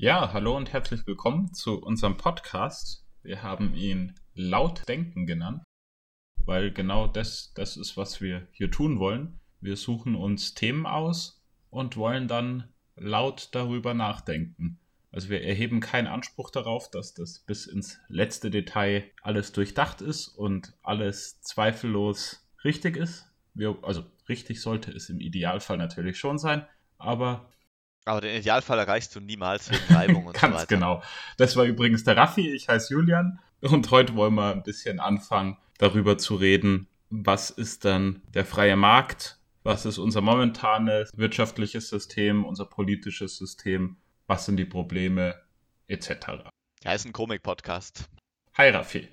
Ja, hallo und herzlich willkommen zu unserem Podcast. Wir haben ihn Laut Denken genannt, weil genau das, das ist, was wir hier tun wollen. Wir suchen uns Themen aus und wollen dann laut darüber nachdenken. Also wir erheben keinen Anspruch darauf, dass das bis ins letzte Detail alles durchdacht ist und alles zweifellos richtig ist. Wir, also richtig sollte es im Idealfall natürlich schon sein, aber aber den Idealfall erreichst du niemals wegen Reibung und Ganz so weiter. genau. Das war übrigens der Raffi, ich heiße Julian und heute wollen wir ein bisschen anfangen, darüber zu reden, was ist dann der freie Markt, was ist unser momentanes wirtschaftliches System, unser politisches System, was sind die Probleme etc. Ja, ist ein Komik-Podcast. Hi Raffi.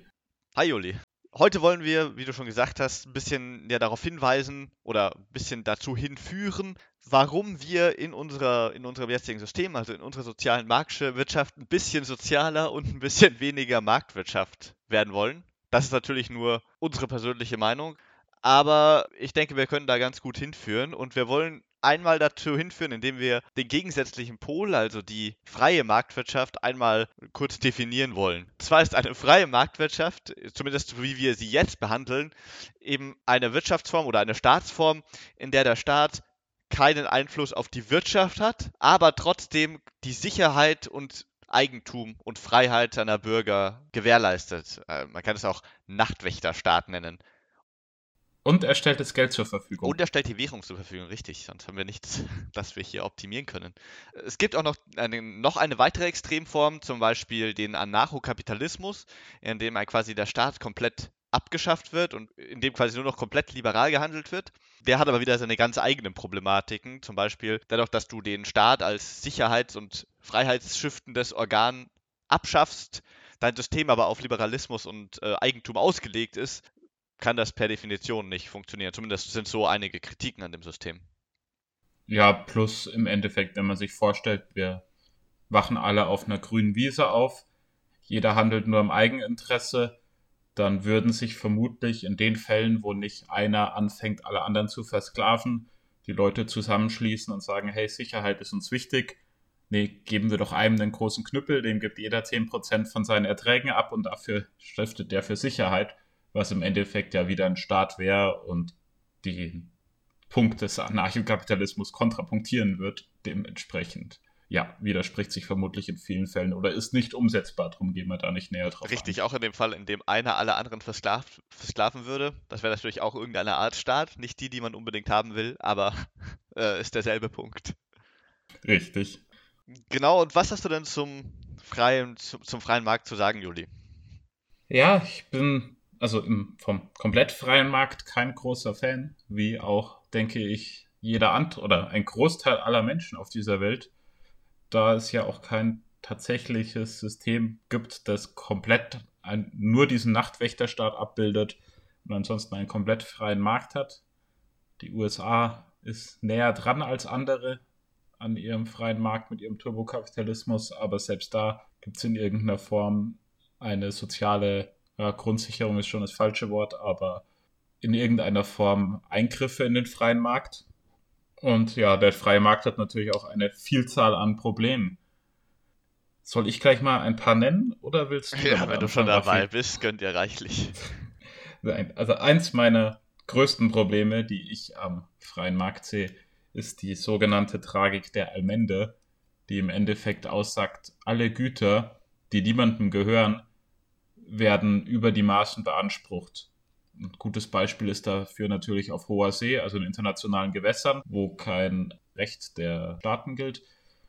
Hi Juli. Heute wollen wir, wie du schon gesagt hast, ein bisschen ja, darauf hinweisen oder ein bisschen dazu hinführen, warum wir in, unserer, in unserem jetzigen System, also in unserer sozialen Marktwirtschaft, ein bisschen sozialer und ein bisschen weniger Marktwirtschaft werden wollen. Das ist natürlich nur unsere persönliche Meinung, aber ich denke, wir können da ganz gut hinführen und wir wollen einmal dazu hinführen, indem wir den gegensätzlichen Pol, also die freie Marktwirtschaft, einmal kurz definieren wollen. Zwar ist eine freie Marktwirtschaft, zumindest wie wir sie jetzt behandeln, eben eine Wirtschaftsform oder eine Staatsform, in der der Staat keinen Einfluss auf die Wirtschaft hat, aber trotzdem die Sicherheit und Eigentum und Freiheit seiner Bürger gewährleistet. Äh, man kann es auch Nachtwächterstaat nennen. Und er stellt das Geld zur Verfügung. Und er stellt die Währung zur Verfügung, richtig. Sonst haben wir nichts, das wir hier optimieren können. Es gibt auch noch eine, noch eine weitere Extremform, zum Beispiel den Anarchokapitalismus, in dem quasi der Staat komplett abgeschafft wird und in dem quasi nur noch komplett liberal gehandelt wird. Der hat aber wieder seine ganz eigenen Problematiken. Zum Beispiel dadurch, dass du den Staat als sicherheits- und freiheitsschiftendes Organ abschaffst, dein System aber auf Liberalismus und äh, Eigentum ausgelegt ist, kann das per Definition nicht funktionieren. Zumindest sind so einige Kritiken an dem System. Ja, plus im Endeffekt, wenn man sich vorstellt, wir wachen alle auf einer grünen Wiese auf, jeder handelt nur im Eigeninteresse, dann würden sich vermutlich in den Fällen, wo nicht einer anfängt, alle anderen zu versklaven, die Leute zusammenschließen und sagen, hey, Sicherheit ist uns wichtig. Nee, geben wir doch einem einen großen Knüppel, dem gibt jeder 10% von seinen Erträgen ab und dafür stiftet der für Sicherheit was im Endeffekt ja wieder ein Staat wäre und den Punkt des Anarchokapitalismus kontrapunktieren wird, dementsprechend. Ja, widerspricht sich vermutlich in vielen Fällen oder ist nicht umsetzbar, darum gehen wir da nicht näher drauf Richtig, ein. auch in dem Fall, in dem einer alle anderen versklavt, versklaven würde. Das wäre natürlich auch irgendeine Art Staat, nicht die, die man unbedingt haben will, aber äh, ist derselbe Punkt. Richtig. Genau, und was hast du denn zum freien, zum, zum freien Markt zu sagen, Juli? Ja, ich bin also im, vom komplett freien Markt kein großer Fan, wie auch, denke ich, jeder andere oder ein Großteil aller Menschen auf dieser Welt, da es ja auch kein tatsächliches System gibt, das komplett ein, nur diesen Nachtwächterstaat abbildet und ansonsten einen komplett freien Markt hat. Die USA ist näher dran als andere an ihrem freien Markt mit ihrem Turbokapitalismus, aber selbst da gibt es in irgendeiner Form eine soziale ja, Grundsicherung ist schon das falsche Wort, aber in irgendeiner Form Eingriffe in den freien Markt. Und ja, der freie Markt hat natürlich auch eine Vielzahl an Problemen. Soll ich gleich mal ein paar nennen oder willst du? Ja, wenn du schon dabei bist, gönnt ihr reichlich. Also eins meiner größten Probleme, die ich am freien Markt sehe, ist die sogenannte Tragik der Allmende, die im Endeffekt aussagt, alle Güter, die niemandem gehören, werden über die Maßen beansprucht. Ein gutes Beispiel ist dafür natürlich auf hoher See, also in internationalen Gewässern, wo kein Recht der Staaten gilt,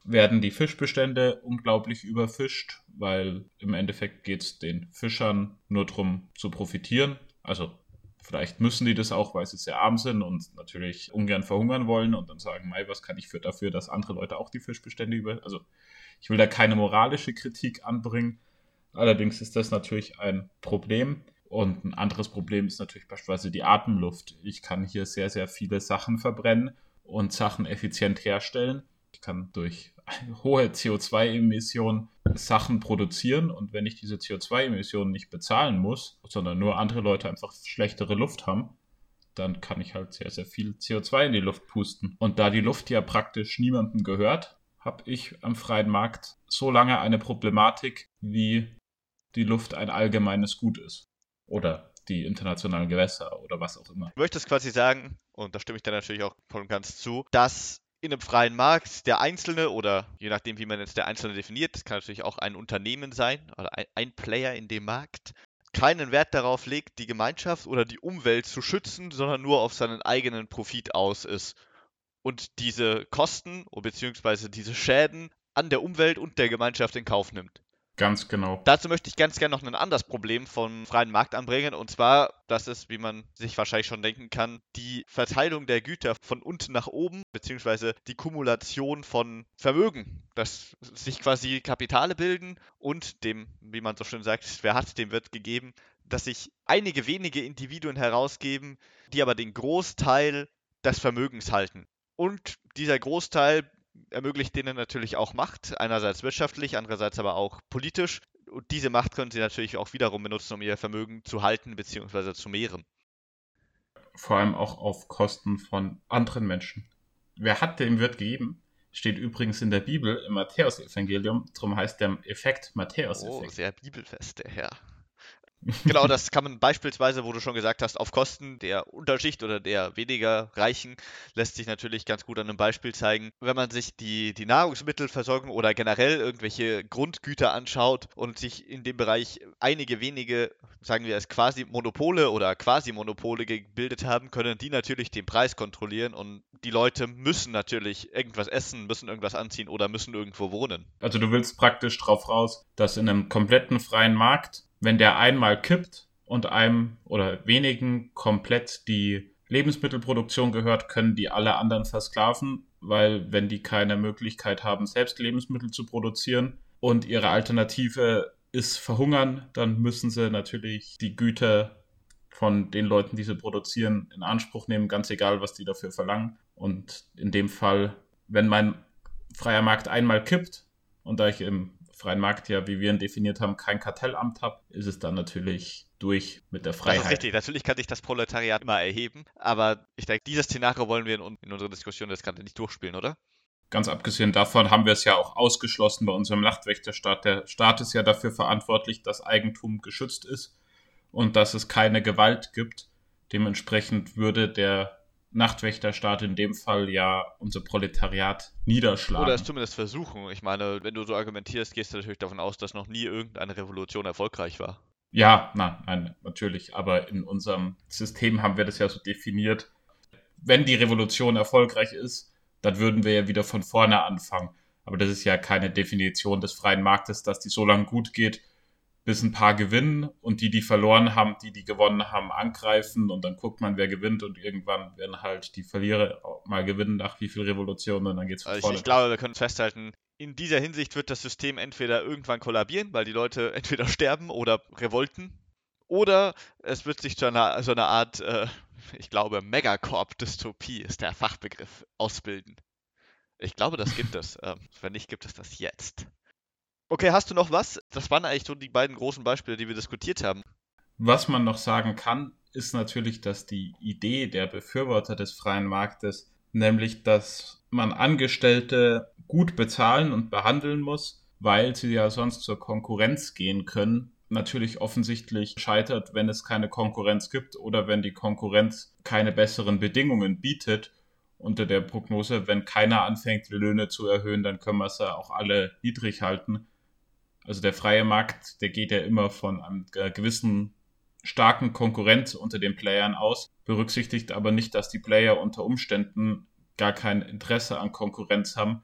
werden die Fischbestände unglaublich überfischt, weil im Endeffekt geht es den Fischern nur darum zu profitieren. Also vielleicht müssen die das auch, weil sie sehr arm sind und natürlich ungern verhungern wollen und dann sagen, Mai, was kann ich für dafür, dass andere Leute auch die Fischbestände über... Also ich will da keine moralische Kritik anbringen, Allerdings ist das natürlich ein Problem. Und ein anderes Problem ist natürlich beispielsweise die Atemluft. Ich kann hier sehr, sehr viele Sachen verbrennen und Sachen effizient herstellen. Ich kann durch hohe CO2-Emissionen Sachen produzieren und wenn ich diese CO2-Emissionen nicht bezahlen muss, sondern nur andere Leute einfach schlechtere Luft haben, dann kann ich halt sehr, sehr viel CO2 in die Luft pusten. Und da die Luft ja praktisch niemandem gehört, habe ich am freien Markt so lange eine Problematik, wie die Luft ein allgemeines Gut ist. Oder die internationalen Gewässer oder was auch immer. Du möchtest quasi sagen, und da stimme ich dir natürlich auch voll und ganz zu, dass in einem freien Markt der Einzelne oder je nachdem, wie man jetzt der Einzelne definiert, das kann natürlich auch ein Unternehmen sein oder ein, Player in dem Markt, keinen Wert darauf legt, die Gemeinschaft oder die Umwelt zu schützen, sondern nur auf seinen eigenen Profit aus ist. Und diese Kosten bzw. diese Schäden an der Umwelt und der Gemeinschaft in Kauf nimmt. Ganz genau. Dazu möchte ich ganz gerne noch ein anderes Problem vom freien Markt anbringen. Und zwar, das ist, wie man sich wahrscheinlich schon denken kann, die Verteilung der Güter von unten nach oben, beziehungsweise die Kumulation von Vermögen, dass sich quasi Kapitale bilden und dem, wie man so schön sagt, wer hat, dem wird gegeben, dass sich einige wenige Individuen herausgeben, die aber den Großteil des Vermögens halten. Und dieser Großteil ermöglicht denen natürlich auch Macht, einerseits wirtschaftlich, andererseits aber auch politisch. Und diese Macht können sie natürlich auch wiederum benutzen, um ihr Vermögen zu halten bzw. zu mehren. Vor allem auch auf Kosten von anderen Menschen. Wer hat, dem wird gegeben. Steht übrigens in der Bibel im Matthäus-Evangelium. Darum heißt der Effekt Matthäus-Effekt. Oh, sehr bibelfest, der Herr. Genau, das kann man beispielsweise, wo du schon gesagt hast, auf Kosten der Unterschicht oder der weniger Reichen, lässt sich natürlich ganz gut an einem Beispiel zeigen. Wenn man sich die, die Nahrungsmittelversorgung oder generell irgendwelche Grundgüter anschaut und sich in dem Bereich einige wenige, sagen wir es quasi Monopole oder quasi Monopole gebildet haben, können die natürlich den Preis kontrollieren und die Leute müssen natürlich irgendwas essen, müssen irgendwas anziehen oder müssen irgendwo wohnen. Also du willst praktisch drauf raus, dass in einem kompletten freien Markt wenn der einmal kippt und einem oder wenigen komplett die Lebensmittelproduktion gehört, können die alle anderen versklaven, weil wenn die keine Möglichkeit haben, selbst Lebensmittel zu produzieren und ihre Alternative ist verhungern, dann müssen sie natürlich die Güter von den Leuten, die sie produzieren, in Anspruch nehmen, ganz egal, was die dafür verlangen. Und in dem Fall, wenn mein freier Markt einmal kippt und da ich im freien Markt ja, wie wir ihn definiert haben, kein Kartellamt habe, ist es dann natürlich durch mit der Freiheit. Das ist richtig. Natürlich kann sich das Proletariat immer erheben, aber ich denke, dieses Szenario wollen wir in, in unserer Diskussion das Ganze nicht durchspielen, oder? Ganz abgesehen davon haben wir es ja auch ausgeschlossen bei unserem Nachtwächterstaat. Der Staat ist ja dafür verantwortlich, dass Eigentum geschützt ist und dass es keine Gewalt gibt. Dementsprechend würde der Nachtwächterstaat in dem Fall ja unser Proletariat niederschlagen. Oder es zumindest versuchen. Ich meine, wenn du so argumentierst, gehst du natürlich davon aus, dass noch nie irgendeine Revolution erfolgreich war. Ja, nein, nein, natürlich. Aber in unserem System haben wir das ja so definiert. Wenn die Revolution erfolgreich ist, dann würden wir ja wieder von vorne anfangen. Aber das ist ja keine Definition des freien Marktes, dass die so lange gut geht, bis ein paar gewinnen und die, die verloren haben, die, die gewonnen haben, angreifen und dann guckt man, wer gewinnt und irgendwann werden halt die Verlierer mal gewinnen nach wie viel Revolution und dann geht's also ich, ich glaube, wir können festhalten, in dieser Hinsicht wird das System entweder irgendwann kollabieren, weil die Leute entweder sterben oder revolten, oder es wird sich zu einer, so einer Art, äh, ich glaube, Megacorp-Dystopie ist der Fachbegriff, ausbilden. Ich glaube, das gibt es. Ähm, wenn nicht, gibt es das jetzt. Okay, hast du noch was? Das waren eigentlich so die beiden großen Beispiele, die wir diskutiert haben. Was man noch sagen kann, ist natürlich, dass die Idee der Befürworter des freien Marktes, nämlich dass man Angestellte gut bezahlen und behandeln muss, weil sie ja sonst zur Konkurrenz gehen können, natürlich offensichtlich scheitert, wenn es keine Konkurrenz gibt oder wenn die Konkurrenz keine besseren Bedingungen bietet. Unter der Prognose, wenn keiner anfängt, die Löhne zu erhöhen, dann können wir es ja auch alle niedrig halten. Also der freie Markt, der geht ja immer von einem gewissen starken Konkurrenz unter den Playern aus, berücksichtigt aber nicht, dass die Player unter Umständen gar kein Interesse an Konkurrenz haben,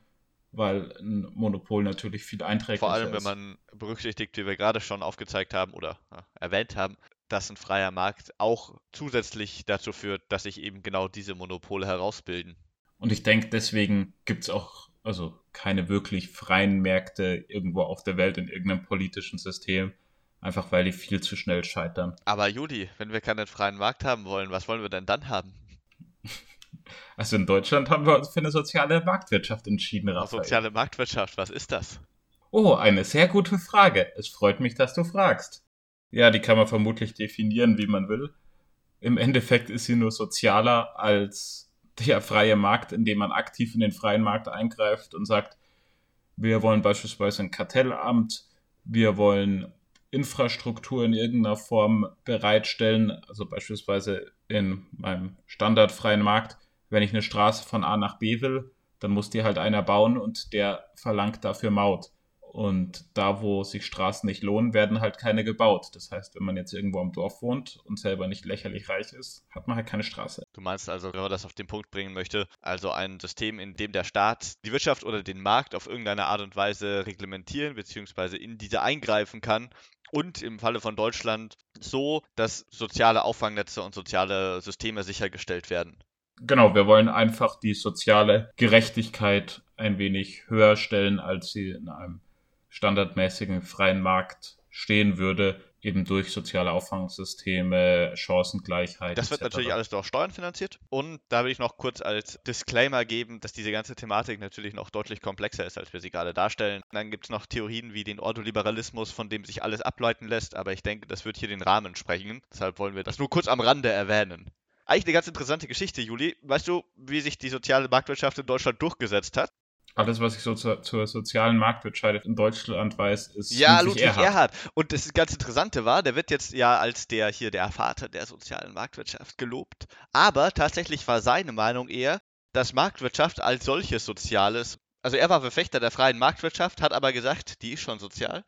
weil ein Monopol natürlich viel einträglicher ist. Vor allem, ist. wenn man berücksichtigt, wie wir gerade schon aufgezeigt haben oder ja, erwähnt haben, dass ein freier Markt auch zusätzlich dazu führt, dass sich eben genau diese Monopole herausbilden. Und ich denke, deswegen gibt es auch also keine wirklich freien Märkte irgendwo auf der Welt in irgendeinem politischen System, einfach weil die viel zu schnell scheitern. Aber Juli, wenn wir keinen freien Markt haben wollen, was wollen wir denn dann haben? Also in Deutschland haben wir uns für eine soziale Marktwirtschaft entschieden, Raphael. Soziale Marktwirtschaft, was ist das? Oh, eine sehr gute Frage. Es freut mich, dass du fragst. Ja, die kann man vermutlich definieren, wie man will. Im Endeffekt ist sie nur sozialer als der freie Markt, in dem man aktiv in den freien Markt eingreift und sagt, Wir wollen beispielsweise ein Kartellamt, wir wollen Infrastruktur in irgendeiner Form bereitstellen, also beispielsweise in meinem standardfreien Markt, wenn ich eine Straße von A nach B will, dann muss die halt einer bauen und der verlangt dafür Maut. Und da, wo sich Straßen nicht lohnen, werden halt keine gebaut. Das heißt, wenn man jetzt irgendwo am Dorf wohnt und selber nicht lächerlich reich ist, hat man halt keine Straße. Du meinst also, wenn man das auf den Punkt bringen möchte, also ein System, in dem der Staat die Wirtschaft oder den Markt auf irgendeine Art und Weise reglementieren bzw. in diese eingreifen kann und im Falle von Deutschland so, dass soziale Auffangnetze und soziale Systeme sichergestellt werden. Genau, wir wollen einfach die soziale Gerechtigkeit ein wenig höher stellen, als sie in einem standardmäßigen freien Markt stehen würde, eben durch soziale Auffangsysteme, Chancengleichheit. Das wird etc. natürlich alles durch Steuern finanziert. Und da will ich noch kurz als Disclaimer geben, dass diese ganze Thematik natürlich noch deutlich komplexer ist, als wir sie gerade darstellen. Dann gibt es noch Theorien wie den Ordoliberalismus, von dem sich alles ableiten lässt, aber ich denke, das wird hier den Rahmen sprengen. Deshalb wollen wir das nur kurz am Rande erwähnen. Eigentlich eine ganz interessante Geschichte, Juli. Weißt du, wie sich die soziale Marktwirtschaft in Deutschland durchgesetzt hat? Alles, was ich so zur, zur sozialen Marktwirtschaft in Deutschland weiß, ist ja Ludwig, Ludwig Erhard. Erhard. Und das ganz Interessante war, der wird jetzt ja als der hier der Vater der sozialen Marktwirtschaft gelobt. Aber tatsächlich war seine Meinung eher, dass Marktwirtschaft als solches Soziales, also er war Verfechter der freien Marktwirtschaft, hat aber gesagt, die ist schon sozial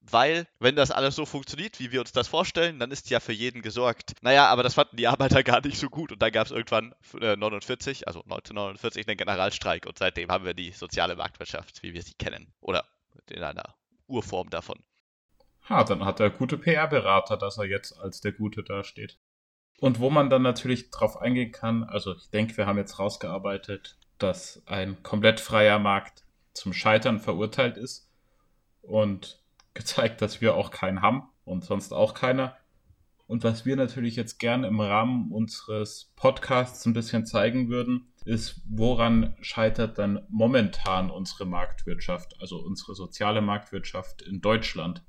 weil, wenn das alles so funktioniert, wie wir uns das vorstellen, dann ist ja für jeden gesorgt. Naja, aber das fanden die Arbeiter gar nicht so gut und dann gab es irgendwann äh, 49, also 1949, den Generalstreik und seitdem haben wir die soziale Marktwirtschaft, wie wir sie kennen. Oder in einer Urform davon. Ha, dann hat er gute PR-Berater, dass er jetzt als der Gute dasteht. Und wo man dann natürlich drauf eingehen kann, also ich denke, wir haben jetzt rausgearbeitet, dass ein komplett freier Markt zum Scheitern verurteilt ist. Und gezeigt, dass wir auch keinen haben und sonst auch keiner. Und was wir natürlich jetzt gerne im Rahmen unseres Podcasts ein bisschen zeigen würden, ist, woran scheitert dann momentan unsere Marktwirtschaft, also unsere soziale Marktwirtschaft in Deutschland.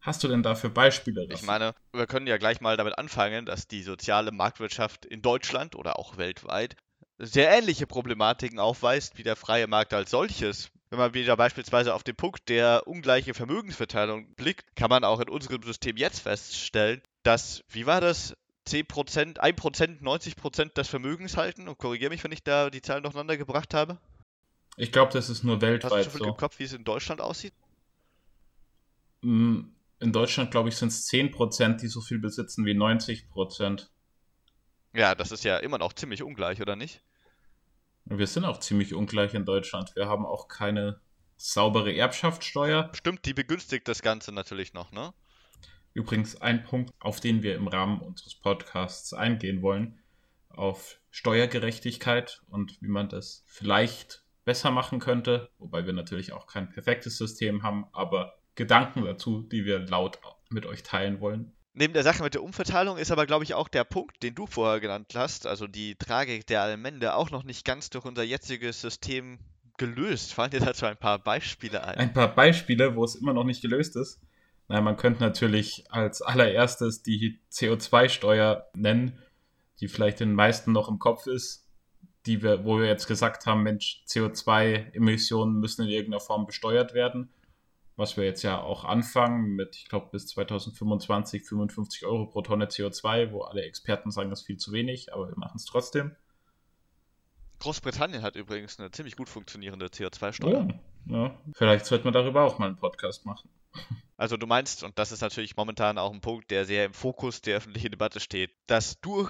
Hast du denn dafür Beispiele? Ich meine, wir können ja gleich mal damit anfangen, dass die soziale Marktwirtschaft in Deutschland oder auch weltweit sehr ähnliche Problematiken aufweist wie der freie Markt als solches wenn man wieder beispielsweise auf den Punkt der ungleichen Vermögensverteilung blickt, kann man auch in unserem System jetzt feststellen, dass, wie war das, 10%, 1% 90% des Vermögens halten? Und korrigiere mich, wenn ich da die Zahlen durcheinander gebracht habe. Ich glaube, das ist nur weltweit Hast du schon so. im Kopf, wie es in Deutschland aussieht? Mm, in Deutschland, glaube ich, sind es 10%, die so viel besitzen wie 90%. Ja, das ist ja immer noch ziemlich ungleich, oder nicht? Wir sind auch ziemlich ungleich in Deutschland. Wir haben auch keine saubere Erbschaftssteuer. Stimmt, die begünstigt das Ganze natürlich noch, ne? Übrigens ein Punkt, auf den wir im Rahmen unseres Podcasts eingehen wollen, auf Steuergerechtigkeit und wie man das vielleicht besser machen könnte, wobei wir natürlich auch kein perfektes System haben, aber Gedanken dazu, die wir laut mit euch teilen wollen. Neben der Sache mit der Umverteilung ist aber, glaube ich, auch der Punkt, den du vorher genannt hast, also die Tragik der Allmende, auch noch nicht ganz durch unser jetziges System gelöst. Fallen dir dazu ein paar Beispiele ein? Ein paar Beispiele, wo es immer noch nicht gelöst ist. Naja, man könnte natürlich als allererstes die CO2-Steuer nennen, die vielleicht den meisten noch im Kopf ist, die wir, wo wir jetzt gesagt haben, Mensch, CO2-Emissionen müssen in irgendeiner Form besteuert werden was wir jetzt ja auch anfangen mit, ich glaube, bis 2025 55 Euro pro Tonne CO2, wo alle Experten sagen, das ist viel zu wenig, aber wir machen es trotzdem. Großbritannien hat übrigens eine ziemlich gut funktionierende CO2-Steuer. Oh, ja. Vielleicht sollte man darüber auch mal einen Podcast machen. Also du meinst, und das ist natürlich momentan auch ein Punkt, der sehr im Fokus der öffentlichen Debatte steht, dass durch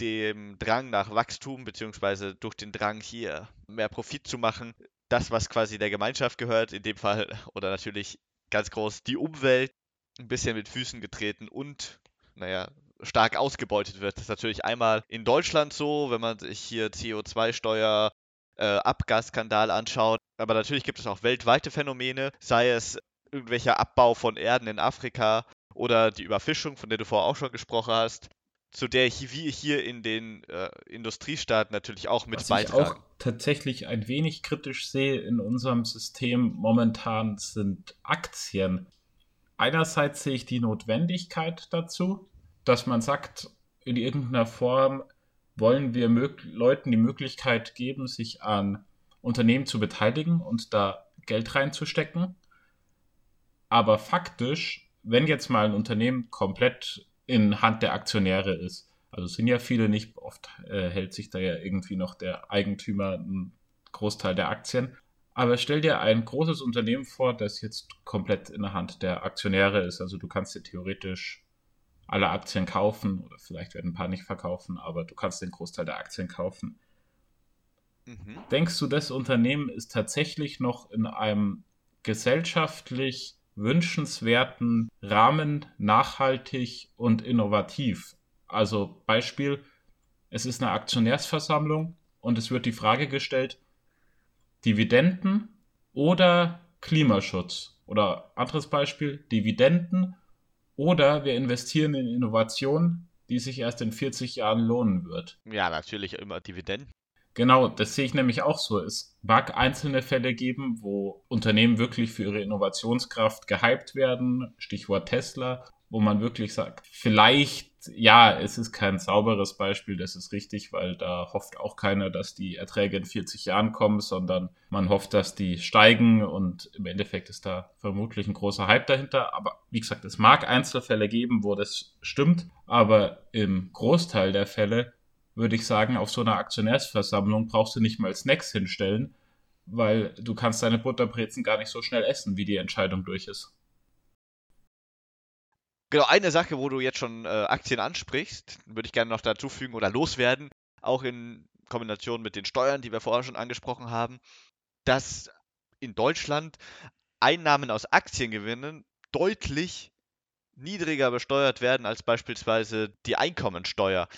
dem Drang nach Wachstum, beziehungsweise durch den Drang hier mehr Profit zu machen, das, was quasi der Gemeinschaft gehört, in dem Fall, oder natürlich ganz groß die Umwelt, ein bisschen mit Füßen getreten und, naja, stark ausgebeutet wird. Das ist natürlich einmal in Deutschland so, wenn man sich hier CO2-Steuer, äh, Abgasskandal anschaut. Aber natürlich gibt es auch weltweite Phänomene, sei es irgendwelcher Abbau von Erden in Afrika oder die Überfischung, von der du vorher auch schon gesprochen hast zu der wir hier in den äh, Industriestaaten natürlich auch mit Was beitragen. Ich auch tatsächlich ein wenig kritisch sehe in unserem System momentan sind Aktien. Einerseits sehe ich die Notwendigkeit dazu, dass man sagt, in irgendeiner Form wollen wir Leuten die Möglichkeit geben, sich an Unternehmen zu beteiligen und da Geld reinzustecken. Aber faktisch, wenn jetzt mal ein Unternehmen komplett in Hand der Aktionäre ist, also sind ja viele nicht, oft äh, hält sich da ja irgendwie noch der Eigentümer einen Großteil der Aktien. Aber stell dir ein großes Unternehmen vor, das jetzt komplett in der Hand der Aktionäre ist. Also du kannst dir theoretisch alle Aktien kaufen oder vielleicht werden ein paar nicht verkaufen, aber du kannst den Großteil der Aktien kaufen. Mhm. Denkst du, das Unternehmen ist tatsächlich noch in einem gesellschaftlich wünschenswerten Rahmen nachhaltig und innovativ? Also Beispiel, es ist eine Aktionärsversammlung und es wird die Frage gestellt, Dividenden oder Klimaschutz? Oder anderes Beispiel, Dividenden oder wir investieren in Innovation, die sich erst in 40 Jahren lohnen wird. Ja, natürlich immer Dividenden. Genau, das sehe ich nämlich auch so. Es mag einzelne Fälle geben, wo Unternehmen wirklich für ihre Innovationskraft gehypt werden, Stichwort Tesla, wo man wirklich sagt, vielleicht, ja, es ist kein sauberes Beispiel, das ist richtig, weil da hofft auch keiner, dass die Erträge in 40 Jahren kommen, sondern man hofft, dass die steigen und im Endeffekt ist da vermutlich ein großer Hype dahinter. Aber wie gesagt, es mag Einzelfälle geben, wo das stimmt, aber im Großteil der Fälle würde ich sagen, auf so einer Aktionärsversammlung brauchst du nicht mal Snacks hinstellen, weil du kannst deine Butterbrezen gar nicht so schnell essen, wie die Entscheidung durch ist. Genau, eine Sache, wo du jetzt schon äh, Aktien ansprichst, würde ich gerne noch dazu fügen oder loswerden, auch in Kombination mit den Steuern, die wir vorher schon angesprochen haben, dass in Deutschland Einnahmen aus Aktiengewinnen deutlich niedriger besteuert werden als beispielsweise die Einkommensteuer.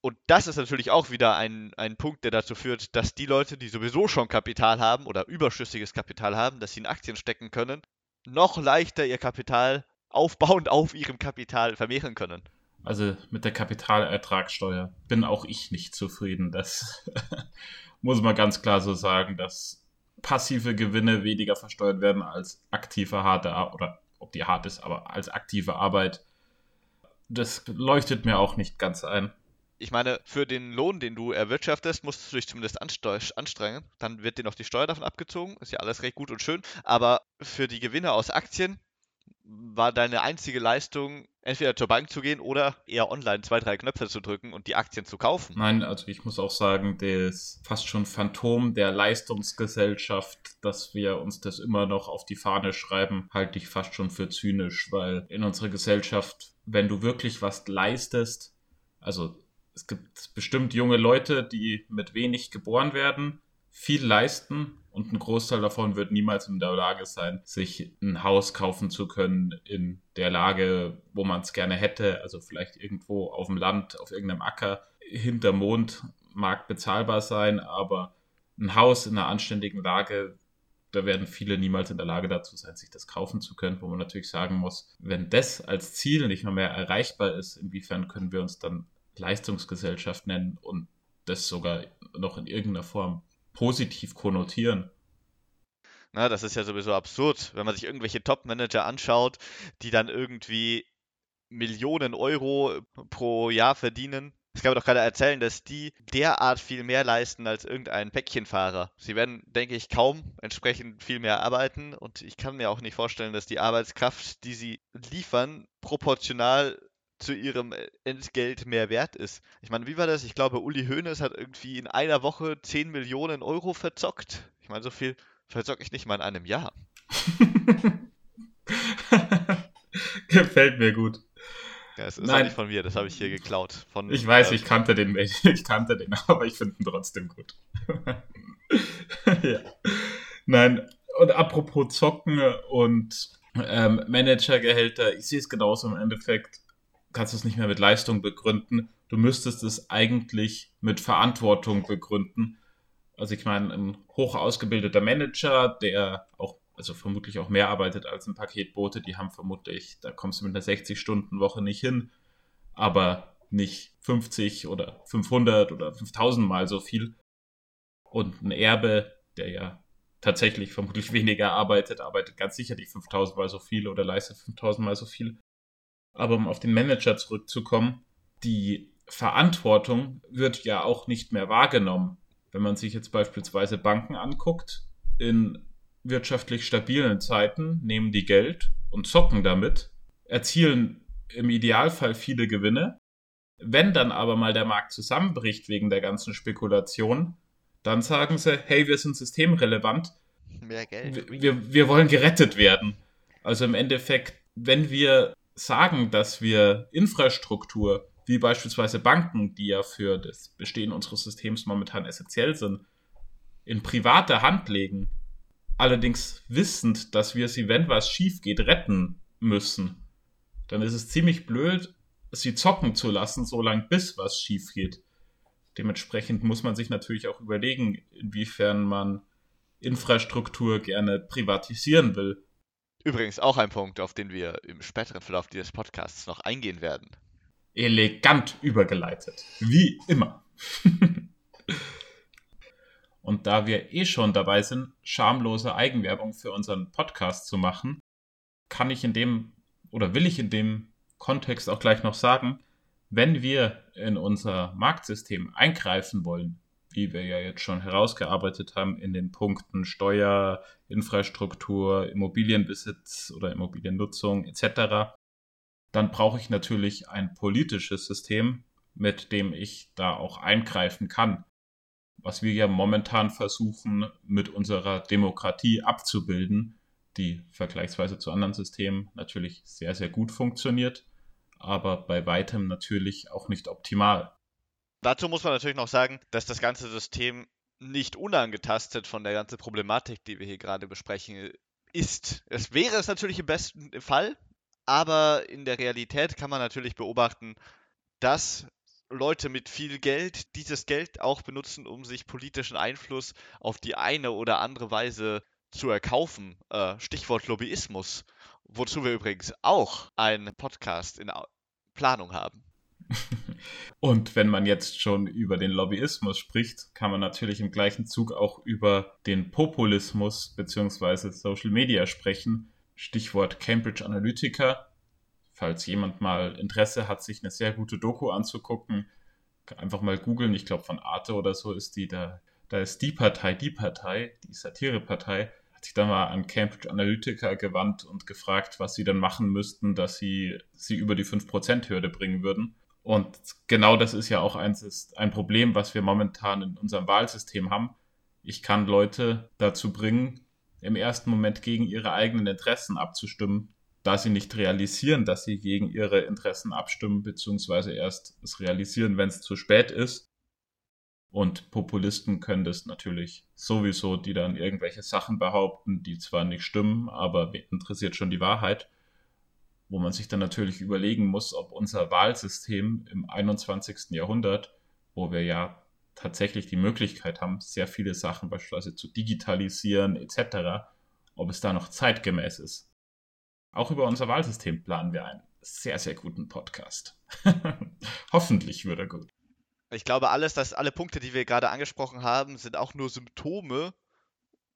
Und das ist natürlich auch wieder ein, ein Punkt, der dazu führt, dass die Leute, die sowieso schon Kapital haben oder überschüssiges Kapital haben, dass sie in Aktien stecken können, noch leichter ihr Kapital aufbauend auf ihrem Kapital vermehren können. Also mit der Kapitalertragssteuer bin auch ich nicht zufrieden. Das muss man ganz klar so sagen, dass passive Gewinne weniger versteuert werden als aktive harte Arbeit oder ob die hart ist, aber als aktive Arbeit. Das leuchtet mir auch nicht ganz ein. Ich meine, für den Lohn, den du erwirtschaftest, musst du dich zumindest anstrengen. Dann wird dir noch die Steuer davon abgezogen. Ist ja alles recht gut und schön. Aber für die Gewinne aus Aktien war deine einzige Leistung, entweder zur Bank zu gehen oder eher online zwei, drei Knöpfe zu drücken und die Aktien zu kaufen. Nein, also ich muss auch sagen, das fast schon Phantom der Leistungsgesellschaft, dass wir uns das immer noch auf die Fahne schreiben, halte ich fast schon für zynisch, weil in unserer Gesellschaft, wenn du wirklich was leistest, also es gibt bestimmt junge Leute, die mit wenig geboren werden, viel leisten und ein Großteil davon wird niemals in der Lage sein, sich ein Haus kaufen zu können in der Lage, wo man es gerne hätte. Also vielleicht irgendwo auf dem Land, auf irgendeinem Acker, hinter Mond mag bezahlbar sein, aber ein Haus in einer anständigen Lage, da werden viele niemals in der Lage dazu sein, sich das kaufen zu können, wo man natürlich sagen muss, wenn das als Ziel nicht mehr, mehr erreichbar ist, inwiefern können wir uns dann Leistungsgesellschaft nennen und das sogar noch in irgendeiner Form positiv konnotieren. Na, das ist ja sowieso absurd, wenn man sich irgendwelche Top-Manager anschaut, die dann irgendwie Millionen Euro pro Jahr verdienen. Es kann mir doch gerade erzählen, dass die derart viel mehr leisten als irgendein Päckchenfahrer. Sie werden, denke ich, kaum entsprechend viel mehr arbeiten und ich kann mir auch nicht vorstellen, dass die Arbeitskraft, die sie liefern, proportional zu ihrem Entgelt mehr wert ist. Ich meine, wie war das? Ich glaube, Uli Hoeneß hat irgendwie in einer Woche 10 Millionen Euro verzockt. Ich meine, so viel verzocke ich nicht mal in einem Jahr. Gefällt mir gut. Ja, es ist Nein. nicht von mir, das habe ich hier geklaut. Von, ich weiß, äh, ich kannte den, ich kannte den, aber ich finde ihn trotzdem gut. ja. Nein, und apropos Zocken und ähm, Managergehälter, ich sehe es genauso im Endeffekt kannst du es nicht mehr mit Leistung begründen. Du müsstest es eigentlich mit Verantwortung begründen. Also ich meine, ein hoch ausgebildeter Manager, der auch, also vermutlich auch mehr arbeitet als ein Paketbote, die haben vermutlich, da kommst du mit einer 60-Stunden-Woche nicht hin, aber nicht 50 oder 500 oder 5000 mal so viel. Und ein Erbe, der ja tatsächlich vermutlich weniger arbeitet, arbeitet ganz sicher nicht 5000 mal so viel oder leistet 5000 mal so viel. Aber um auf den Manager zurückzukommen, die Verantwortung wird ja auch nicht mehr wahrgenommen. Wenn man sich jetzt beispielsweise Banken anguckt, in wirtschaftlich stabilen Zeiten nehmen die Geld und zocken damit, erzielen im Idealfall viele Gewinne. Wenn dann aber mal der Markt zusammenbricht wegen der ganzen Spekulation, dann sagen sie, hey, wir sind systemrelevant. Mehr Geld. Wir, wir wollen gerettet werden. Also im Endeffekt, wenn wir sagen, dass wir Infrastruktur, wie beispielsweise Banken, die ja für das Bestehen unseres Systems momentan essentiell sind, in private Hand legen, allerdings wissend, dass wir sie, wenn was schief geht, retten müssen, dann ist es ziemlich blöd, sie zocken zu lassen, solange bis was schief geht. Dementsprechend muss man sich natürlich auch überlegen, inwiefern man Infrastruktur gerne privatisieren will. Übrigens auch ein Punkt, auf den wir im späteren Verlauf dieses Podcasts noch eingehen werden. Elegant übergeleitet. Wie immer. Und da wir eh schon dabei sind, schamlose Eigenwerbung für unseren Podcast zu machen, kann ich in dem oder will ich in dem Kontext auch gleich noch sagen, wenn wir in unser Marktsystem eingreifen wollen, wie wir ja jetzt schon herausgearbeitet haben in den Punkten Steuer, Infrastruktur, Immobilienbesitz oder Immobiliennutzung etc., dann brauche ich natürlich ein politisches System, mit dem ich da auch eingreifen kann. Was wir ja momentan versuchen, mit unserer Demokratie abzubilden, die vergleichsweise zu anderen Systemen natürlich sehr, sehr gut funktioniert, aber bei weitem natürlich auch nicht optimal. Dazu muss man natürlich noch sagen, dass das ganze System nicht unangetastet von der ganzen Problematik, die wir hier gerade besprechen, ist. Es wäre es natürlich im besten Fall, aber in der Realität kann man natürlich beobachten, dass Leute mit viel Geld dieses Geld auch benutzen, um sich politischen Einfluss auf die eine oder andere Weise zu erkaufen. Äh, Stichwort Lobbyismus, wozu wir übrigens auch einen Podcast in Planung haben. Und wenn man jetzt schon über den Lobbyismus spricht, kann man natürlich im gleichen Zug auch über den Populismus bzw. Social Media sprechen. Stichwort Cambridge Analytica. Falls jemand mal Interesse hat, sich eine sehr gute Doku anzugucken, einfach mal googeln. Ich glaube, von Arte oder so ist die da. Da ist die Partei, die Partei, die Satirepartei, hat sich dann mal an Cambridge Analytica gewandt und gefragt, was sie denn machen müssten, dass sie sie über die 5%-Hürde bringen würden. Und genau das ist ja auch eins, ein Problem, was wir momentan in unserem Wahlsystem haben. Ich kann Leute dazu bringen, im ersten Moment gegen ihre eigenen Interessen abzustimmen, da sie nicht realisieren, dass sie gegen ihre Interessen abstimmen, beziehungsweise erst es realisieren, wenn es zu spät ist. Und Populisten können das natürlich sowieso, die dann irgendwelche Sachen behaupten, die zwar nicht stimmen, aber interessiert schon die Wahrheit wo man sich dann natürlich überlegen muss, ob unser Wahlsystem im 21. Jahrhundert, wo wir ja tatsächlich die Möglichkeit haben, sehr viele Sachen beispielsweise zu digitalisieren etc., ob es da noch zeitgemäß ist. Auch über unser Wahlsystem planen wir einen sehr, sehr guten Podcast. Hoffentlich wird er gut. Ich glaube, alles, dass alle Punkte, die wir gerade angesprochen haben, sind auch nur Symptome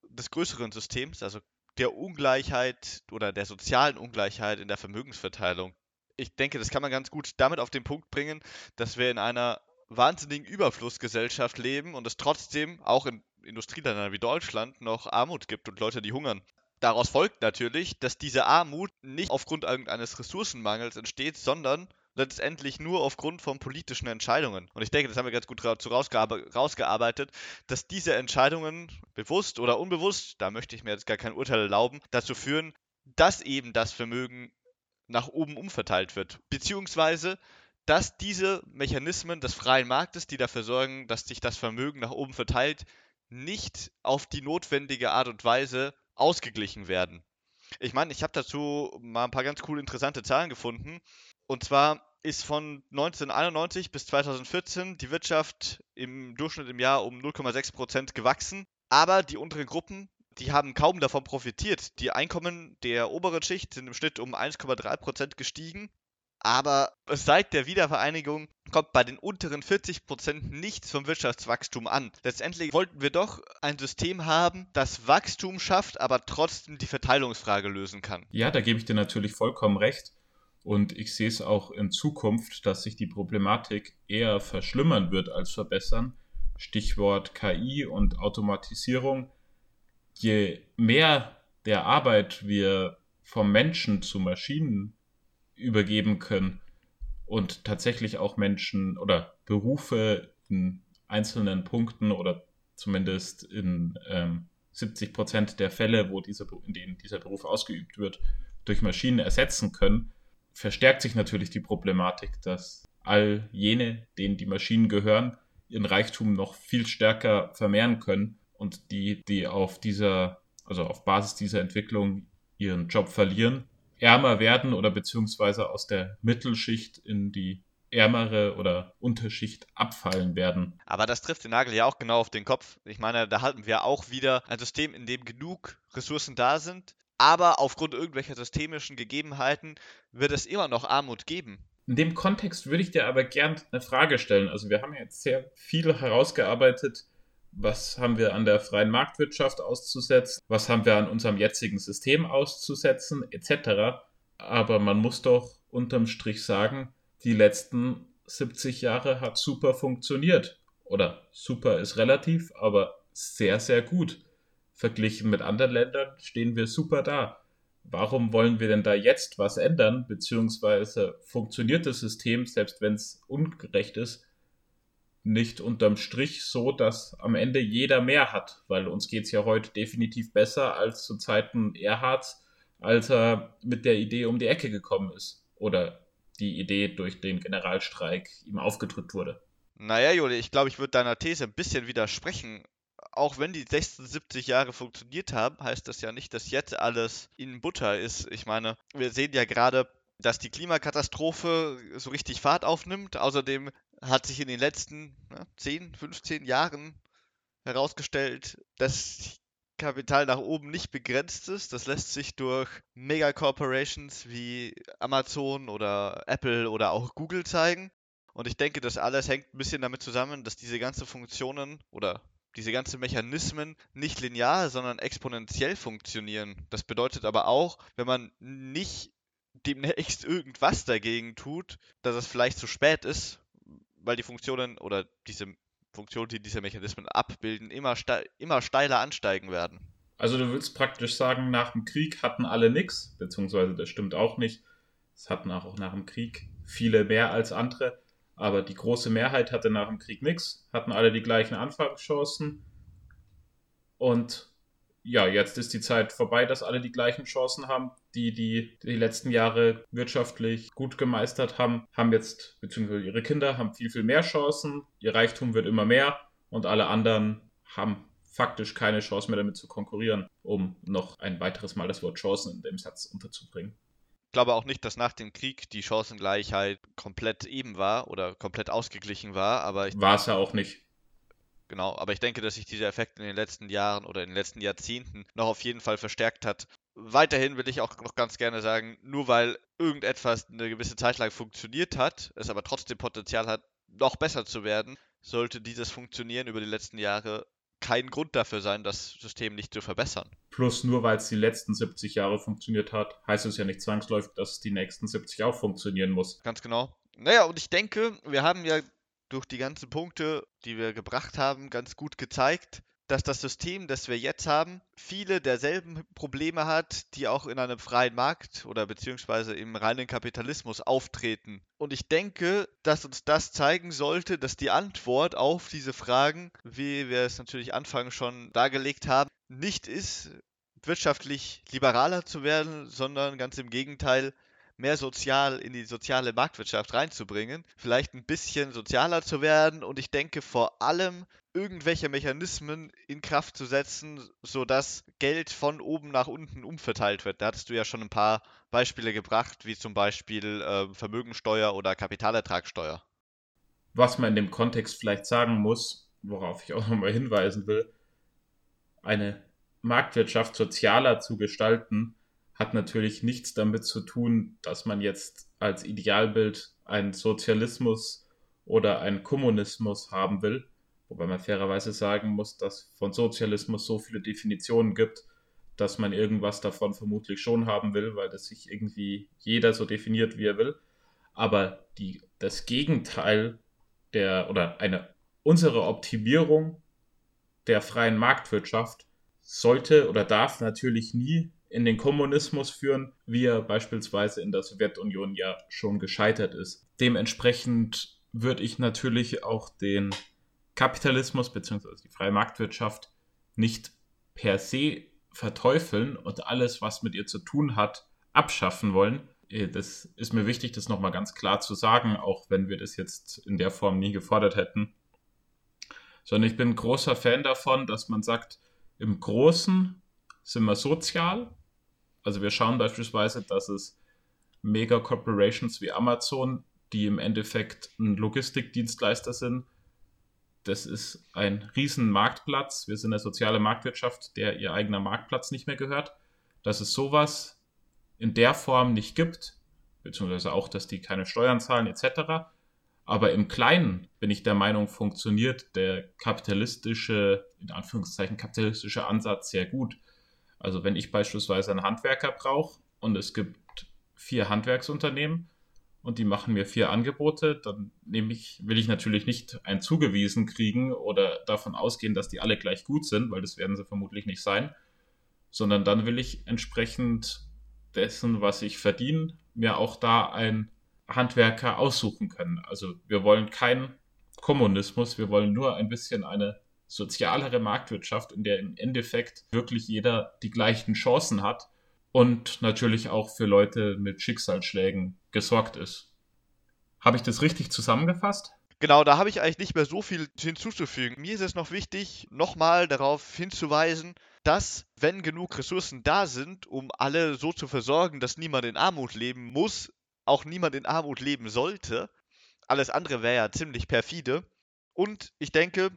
des größeren Systems, also der Ungleichheit oder der sozialen Ungleichheit in der Vermögensverteilung. Ich denke, das kann man ganz gut damit auf den Punkt bringen, dass wir in einer wahnsinnigen Überflussgesellschaft leben und es trotzdem auch in Industrieländern wie Deutschland noch Armut gibt und Leute, die hungern. Daraus folgt natürlich, dass diese Armut nicht aufgrund irgendeines Ressourcenmangels entsteht, sondern letztendlich nur aufgrund von politischen Entscheidungen. Und ich denke, das haben wir ganz gut rausgearbeitet, dass diese Entscheidungen bewusst oder unbewusst, da möchte ich mir jetzt gar kein Urteil erlauben, dazu führen, dass eben das Vermögen nach oben umverteilt wird. Beziehungsweise, dass diese Mechanismen des freien Marktes, die dafür sorgen, dass sich das Vermögen nach oben verteilt, nicht auf die notwendige Art und Weise ausgeglichen werden. Ich meine, ich habe dazu mal ein paar ganz cool interessante Zahlen gefunden. Und zwar ist von 1991 bis 2014 die Wirtschaft im Durchschnitt im Jahr um 0,6 Prozent gewachsen. Aber die unteren Gruppen, die haben kaum davon profitiert. Die Einkommen der oberen Schicht sind im Schnitt um 1,3 Prozent gestiegen. Aber seit der Wiedervereinigung kommt bei den unteren 40 Prozent nichts vom Wirtschaftswachstum an. Letztendlich wollten wir doch ein System haben, das Wachstum schafft, aber trotzdem die Verteilungsfrage lösen kann. Ja, da gebe ich dir natürlich vollkommen recht. Und ich sehe es auch in Zukunft, dass sich die Problematik eher verschlimmern wird als verbessern. Stichwort KI und Automatisierung. je mehr der Arbeit wir vom Menschen zu Maschinen übergeben können und tatsächlich auch Menschen oder Berufe in einzelnen Punkten oder zumindest in ähm, 70 Prozent der Fälle, wo diese, in denen dieser Beruf ausgeübt wird, durch Maschinen ersetzen können, verstärkt sich natürlich die Problematik, dass all jene, denen die Maschinen gehören, ihren Reichtum noch viel stärker vermehren können und die, die auf dieser, also auf Basis dieser Entwicklung ihren Job verlieren, ärmer werden oder beziehungsweise aus der Mittelschicht in die ärmere oder Unterschicht abfallen werden. Aber das trifft den Nagel ja auch genau auf den Kopf. Ich meine, da halten wir auch wieder ein System, in dem genug Ressourcen da sind, aber aufgrund irgendwelcher systemischen Gegebenheiten wird es immer noch Armut geben. In dem Kontext würde ich dir aber gern eine Frage stellen. Also wir haben jetzt sehr viel herausgearbeitet, was haben wir an der freien Marktwirtschaft auszusetzen, was haben wir an unserem jetzigen System auszusetzen, etc. Aber man muss doch unterm Strich sagen, die letzten 70 Jahre hat super funktioniert. Oder super ist relativ, aber sehr, sehr gut. Verglichen mit anderen Ländern stehen wir super da. Warum wollen wir denn da jetzt was ändern? Beziehungsweise funktioniert das System, selbst wenn es ungerecht ist, nicht unterm Strich so, dass am Ende jeder mehr hat? Weil uns geht es ja heute definitiv besser als zu Zeiten Erhards, als er mit der Idee um die Ecke gekommen ist. Oder die Idee durch den Generalstreik ihm aufgedrückt wurde. Naja, Juli, ich glaube, ich würde deiner These ein bisschen widersprechen. Auch wenn die 76 Jahre funktioniert haben, heißt das ja nicht, dass jetzt alles in Butter ist. Ich meine, wir sehen ja gerade, dass die Klimakatastrophe so richtig Fahrt aufnimmt. Außerdem hat sich in den letzten ne, 10, 15 Jahren herausgestellt, dass Kapital nach oben nicht begrenzt ist. Das lässt sich durch Megacorporations wie Amazon oder Apple oder auch Google zeigen. Und ich denke, das alles hängt ein bisschen damit zusammen, dass diese ganzen Funktionen oder diese ganzen Mechanismen nicht linear, sondern exponentiell funktionieren. Das bedeutet aber auch, wenn man nicht demnächst irgendwas dagegen tut, dass es vielleicht zu spät ist, weil die Funktionen oder diese Funktionen, die diese Mechanismen abbilden, immer, ste immer steiler ansteigen werden. Also du willst praktisch sagen, nach dem Krieg hatten alle nichts, beziehungsweise das stimmt auch nicht. Es hatten auch nach dem Krieg viele mehr als andere, aber die große Mehrheit hatte nach dem Krieg nichts, hatten alle die gleichen Anfangschancen und ja, jetzt ist die Zeit vorbei, dass alle die gleichen Chancen haben. Die, die die letzten Jahre wirtschaftlich gut gemeistert haben, haben jetzt, beziehungsweise ihre Kinder haben viel, viel mehr Chancen. Ihr Reichtum wird immer mehr und alle anderen haben faktisch keine Chance mehr damit zu konkurrieren, um noch ein weiteres Mal das Wort Chancen in dem Satz unterzubringen. Ich glaube auch nicht, dass nach dem Krieg die Chancengleichheit komplett eben war oder komplett ausgeglichen war, aber war es ja auch nicht. Genau, aber ich denke, dass sich dieser Effekt in den letzten Jahren oder in den letzten Jahrzehnten noch auf jeden Fall verstärkt hat. Weiterhin will ich auch noch ganz gerne sagen, nur weil irgendetwas eine gewisse Zeit lang funktioniert hat, es aber trotzdem Potenzial hat, noch besser zu werden, sollte dieses Funktionieren über die letzten Jahre kein Grund dafür sein, das System nicht zu verbessern. Plus nur weil es die letzten 70 Jahre funktioniert hat, heißt es ja nicht zwangsläufig, dass es die nächsten 70 auch funktionieren muss. Ganz genau. Naja, und ich denke, wir haben ja durch die ganzen Punkte, die wir gebracht haben, ganz gut gezeigt, dass das System, das wir jetzt haben, viele derselben Probleme hat, die auch in einem freien Markt oder beziehungsweise im reinen Kapitalismus auftreten. Und ich denke, dass uns das zeigen sollte, dass die Antwort auf diese Fragen, wie wir es natürlich anfangs schon dargelegt haben, nicht ist, wirtschaftlich liberaler zu werden, sondern ganz im Gegenteil, mehr sozial in die soziale Marktwirtschaft reinzubringen, vielleicht ein bisschen sozialer zu werden und ich denke vor allem irgendwelche Mechanismen in Kraft zu setzen, sodass Geld von oben nach unten umverteilt wird. Da hattest du ja schon ein paar Beispiele gebracht, wie zum Beispiel äh, Vermögensteuer oder Kapitalertragssteuer. Was man in dem Kontext vielleicht sagen muss, worauf ich auch nochmal hinweisen will, eine Marktwirtschaft sozialer zu gestalten, hat natürlich nichts damit zu tun, dass man jetzt als Idealbild einen Sozialismus oder einen Kommunismus haben will. Wobei man fairerweise sagen muss, dass von Sozialismus so viele Definitionen gibt, dass man irgendwas davon vermutlich schon haben will, weil das sich irgendwie jeder so definiert, wie er will. Aber die, das Gegenteil der oder eine unsere Optimierung der freien Marktwirtschaft sollte oder darf natürlich nie in den Kommunismus führen, wie er beispielsweise in der Sowjetunion ja schon gescheitert ist. Dementsprechend würde ich natürlich auch den Kapitalismus bzw. die freie Marktwirtschaft nicht per se verteufeln und alles, was mit ihr zu tun hat, abschaffen wollen. Äh, das ist mir wichtig, das nochmal ganz klar zu sagen, auch wenn wir das jetzt in der Form nie gefordert hätten. Sondern ich bin großer Fan davon, dass man sagt, im Großen sind wir sozial. Also wir schauen beispielsweise, dass es Mega-Corporations wie Amazon, die im Endeffekt ein Logistikdienstleister sind, das ist ein riesen Marktplatz. Wir sind eine soziale Marktwirtschaft, der ihr eigener Marktplatz nicht mehr gehört. Dass es sowas in der Form nicht gibt, beziehungsweise auch, dass die keine Steuern zahlen etc. Aber im Kleinen bin ich der Meinung, funktioniert der kapitalistische, in Anführungszeichen kapitalistische Ansatz sehr gut. Also wenn ich beispielsweise einen Handwerker brauche und es gibt vier Handwerksunternehmen, und die machen mir vier Angebote, dann nehme ich, will ich natürlich nicht ein zugewiesen kriegen oder davon ausgehen, dass die alle gleich gut sind, weil das werden sie vermutlich nicht sein, sondern dann will ich entsprechend dessen, was ich verdiene, mir auch da ein Handwerker aussuchen können. Also wir wollen keinen Kommunismus, wir wollen nur ein bisschen eine sozialere Marktwirtschaft, in der im Endeffekt wirklich jeder die gleichen Chancen hat und natürlich auch für Leute mit Schicksalsschlägen gesorgt ist. Habe ich das richtig zusammengefasst? Genau, da habe ich eigentlich nicht mehr so viel hinzuzufügen. Mir ist es noch wichtig, nochmal darauf hinzuweisen, dass, wenn genug Ressourcen da sind, um alle so zu versorgen, dass niemand in Armut leben muss, auch niemand in Armut leben sollte. Alles andere wäre ja ziemlich perfide. Und ich denke,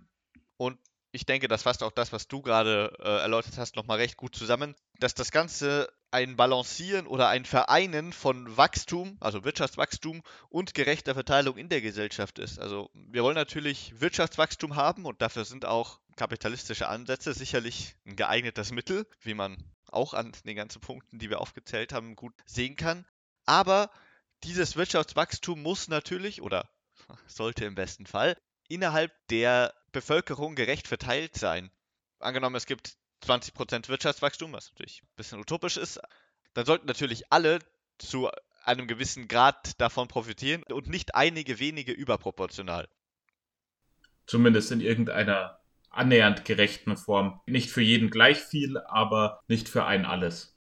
und ich denke, das fasst auch das, was du gerade äh, erläutert hast, nochmal recht gut zusammen, dass das Ganze ein Balancieren oder ein Vereinen von Wachstum, also Wirtschaftswachstum und gerechter Verteilung in der Gesellschaft ist. Also wir wollen natürlich Wirtschaftswachstum haben und dafür sind auch kapitalistische Ansätze sicherlich ein geeignetes Mittel, wie man auch an den ganzen Punkten, die wir aufgezählt haben, gut sehen kann. Aber dieses Wirtschaftswachstum muss natürlich oder sollte im besten Fall innerhalb der Bevölkerung gerecht verteilt sein. Angenommen, es gibt 20% Wirtschaftswachstum, was natürlich ein bisschen utopisch ist, dann sollten natürlich alle zu einem gewissen Grad davon profitieren und nicht einige wenige überproportional. Zumindest in irgendeiner annähernd gerechten Form. Nicht für jeden gleich viel, aber nicht für einen alles.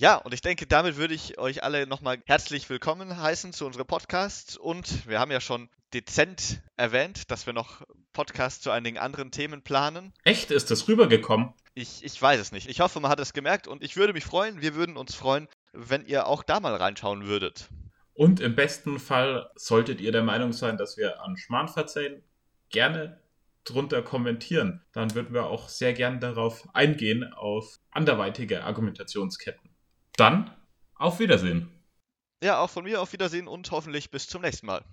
Ja, und ich denke, damit würde ich euch alle nochmal herzlich willkommen heißen zu unserem Podcast. Und wir haben ja schon dezent erwähnt, dass wir noch Podcasts zu einigen anderen Themen planen. Echt? Ist das rübergekommen? Ich, ich weiß es nicht. Ich hoffe, man hat es gemerkt und ich würde mich freuen, wir würden uns freuen, wenn ihr auch da mal reinschauen würdet. Und im besten Fall solltet ihr der Meinung sein, dass wir an Schmarrn verzeihen, gerne drunter kommentieren. Dann würden wir auch sehr gern darauf eingehen, auf anderweitige Argumentationsketten. Dann auf Wiedersehen. Ja, auch von mir auf Wiedersehen und hoffentlich bis zum nächsten Mal.